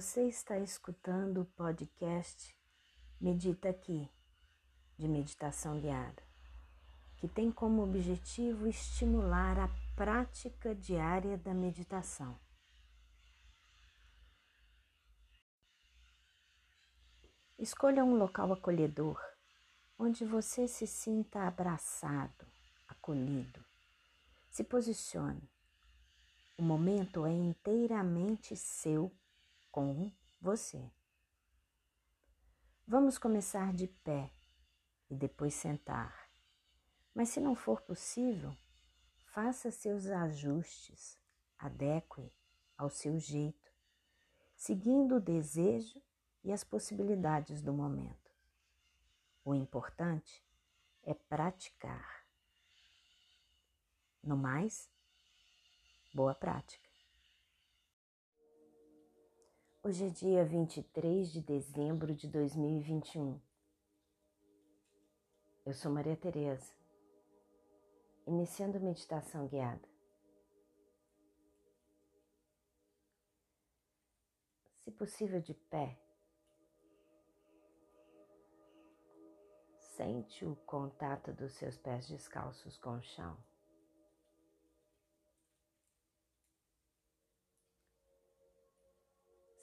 Você está escutando o podcast Medita Aqui, de meditação guiada, que tem como objetivo estimular a prática diária da meditação. Escolha um local acolhedor, onde você se sinta abraçado, acolhido. Se posicione. O momento é inteiramente seu com você. Vamos começar de pé e depois sentar. Mas se não for possível, faça seus ajustes, adeque ao seu jeito, seguindo o desejo e as possibilidades do momento. O importante é praticar. No mais, boa prática. Hoje é dia 23 de dezembro de 2021. Eu sou Maria Tereza, iniciando meditação guiada. Se possível de pé, sente o contato dos seus pés descalços com o chão.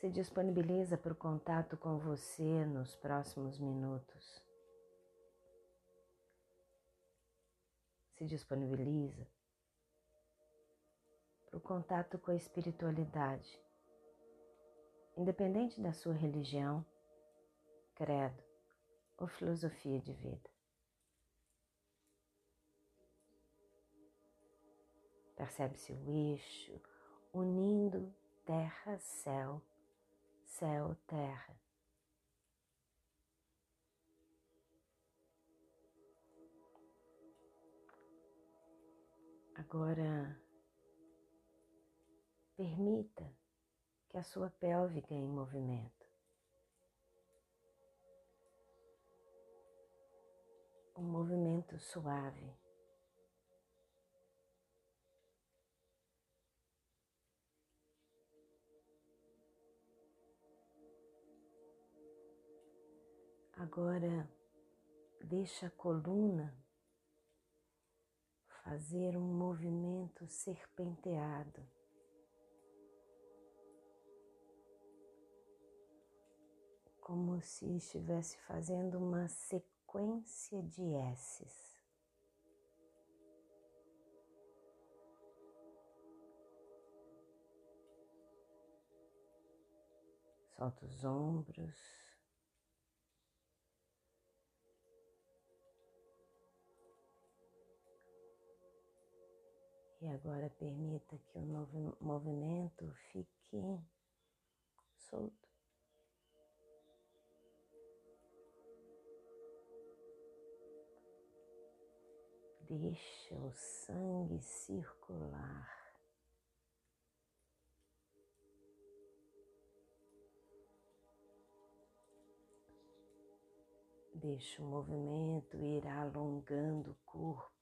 Se disponibiliza para o contato com você nos próximos minutos. Se disponibiliza para o contato com a espiritualidade, independente da sua religião, credo ou filosofia de vida. Percebe-se o eixo unindo terra, céu céu, terra. Agora, permita que a sua pelve ganhe movimento. Um movimento suave. Agora deixa a coluna fazer um movimento serpenteado. Como se estivesse fazendo uma sequência de S's. Solta os ombros. E agora permita que o movimento fique solto. Deixa o sangue circular. Deixa o movimento ir alongando o corpo.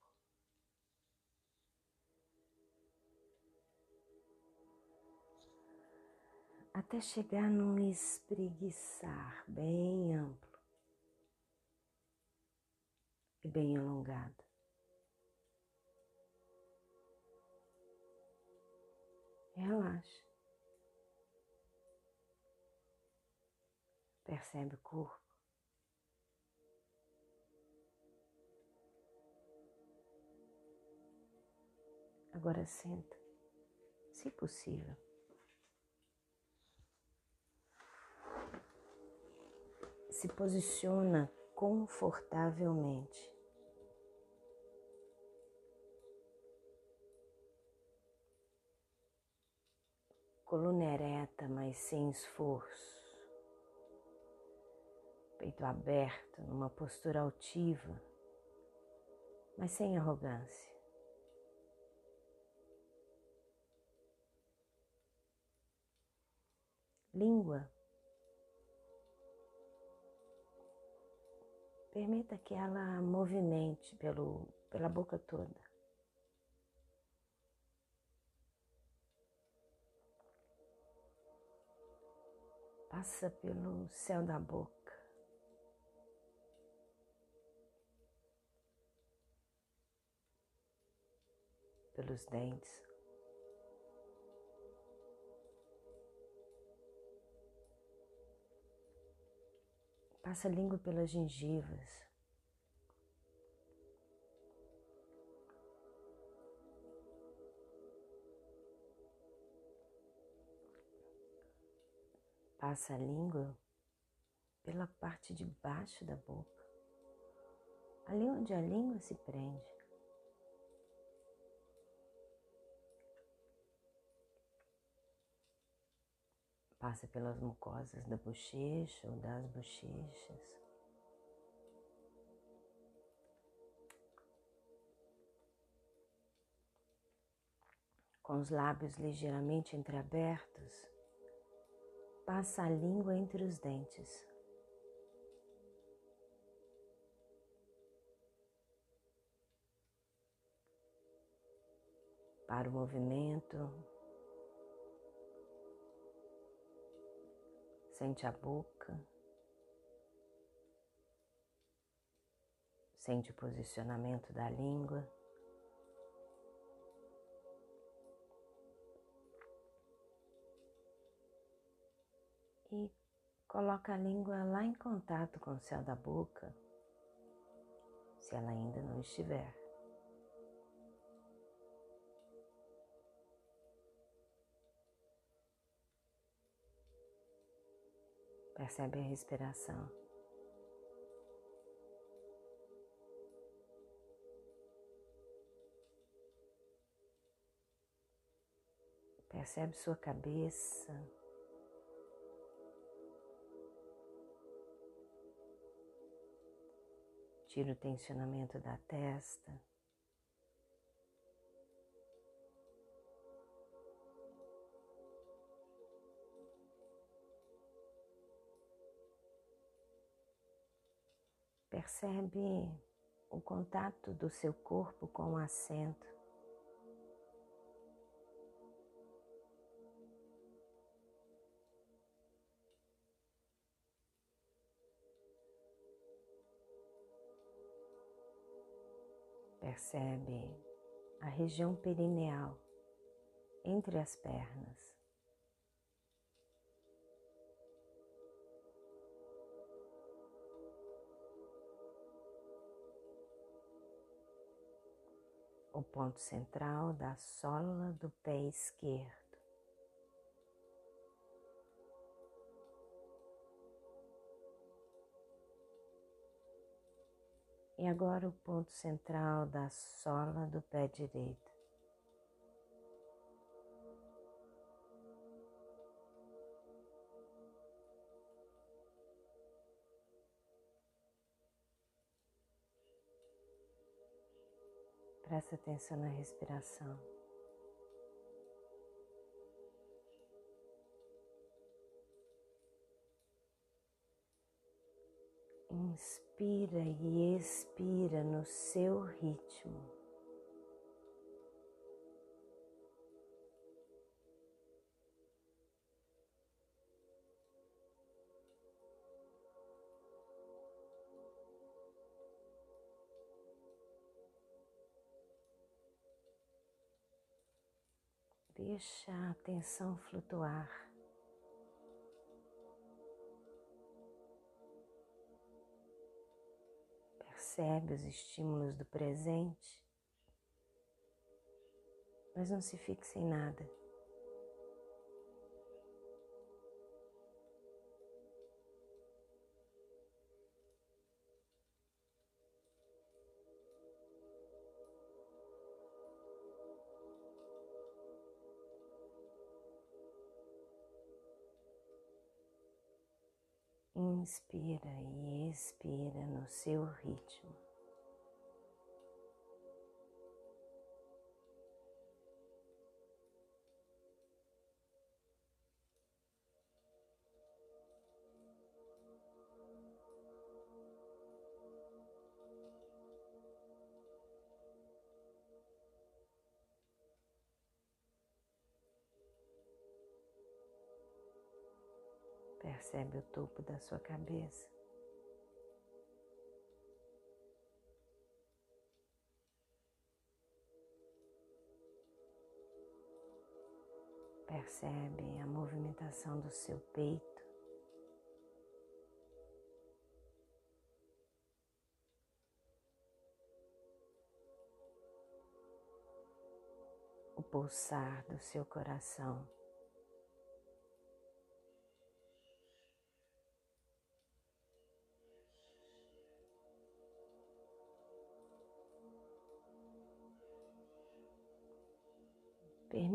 Até chegar num espreguiçar bem amplo e bem alongado. Relaxa. Percebe o corpo. Agora senta, se possível. Se posiciona confortavelmente. Coluna ereta, mas sem esforço. Peito aberto, numa postura altiva, mas sem arrogância. Língua Permita que ela movimente pelo, pela boca toda. passa pelo céu da boca, pelos dentes. Passa a língua pelas gengivas. Passa a língua pela parte de baixo da boca, ali onde a língua se prende. Passa pelas mucosas da bochecha ou das bochechas. Com os lábios ligeiramente entreabertos, passa a língua entre os dentes. Para o movimento, sente a boca, sente o posicionamento da língua. e coloca a língua lá em contato com o céu da boca, se ela ainda não estiver. Percebe a respiração. Percebe sua cabeça. Tira o tensionamento da testa. Percebe o contato do seu corpo com o assento. Percebe a região perineal entre as pernas. O ponto central da sola do pé esquerdo. E agora o ponto central da sola do pé direito. Presta atenção na respiração. Inspira e expira no seu ritmo. Deixa a atenção flutuar. percebe os estímulos do presente, mas não se fixe em nada. Inspira e expira no seu ritmo. Percebe o topo da sua cabeça. Percebe a movimentação do seu peito. O pulsar do seu coração.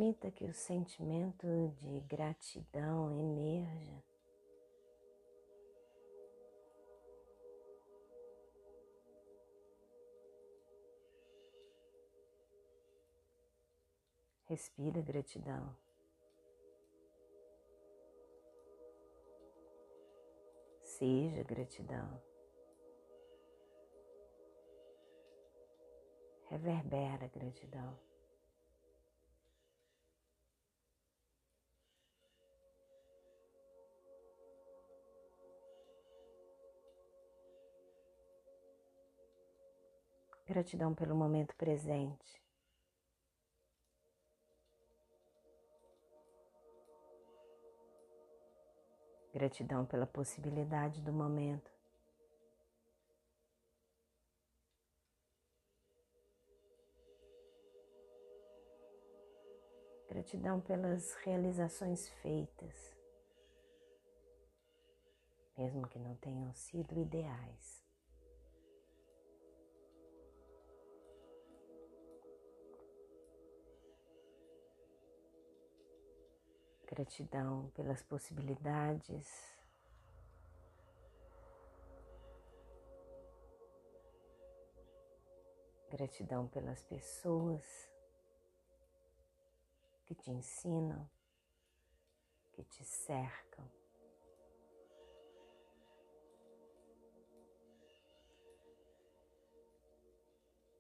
Permita que o sentimento de gratidão emerja. Respira gratidão. Seja gratidão. Reverbera gratidão. Gratidão pelo momento presente. Gratidão pela possibilidade do momento. Gratidão pelas realizações feitas, mesmo que não tenham sido ideais. Gratidão pelas possibilidades. Gratidão pelas pessoas que te ensinam, que te cercam.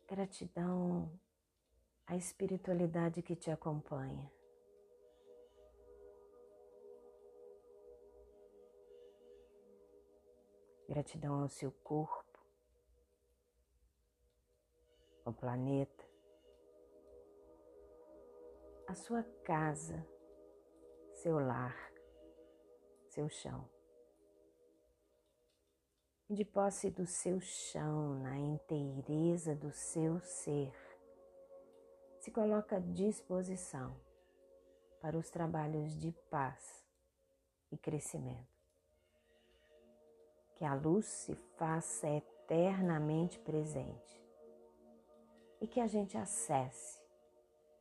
Gratidão à espiritualidade que te acompanha. Gratidão ao seu corpo, ao planeta, à sua casa, seu lar, seu chão. De posse do seu chão, na inteireza do seu ser, se coloca à disposição para os trabalhos de paz e crescimento que a luz se faça eternamente presente e que a gente acesse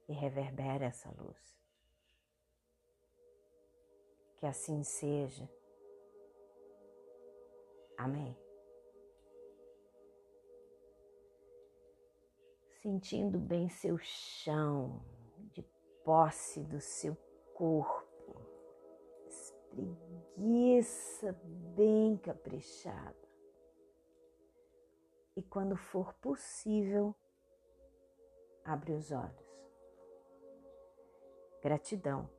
e reverbere essa luz. Que assim seja. Amém. Sentindo bem seu chão, de posse do seu corpo, espreguiça bem caprichada. E quando for possível, abre os olhos. Gratidão.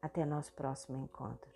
Até nosso próximo encontro.